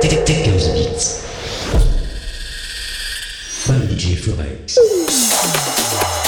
Dickens Beats. By DJ Forex.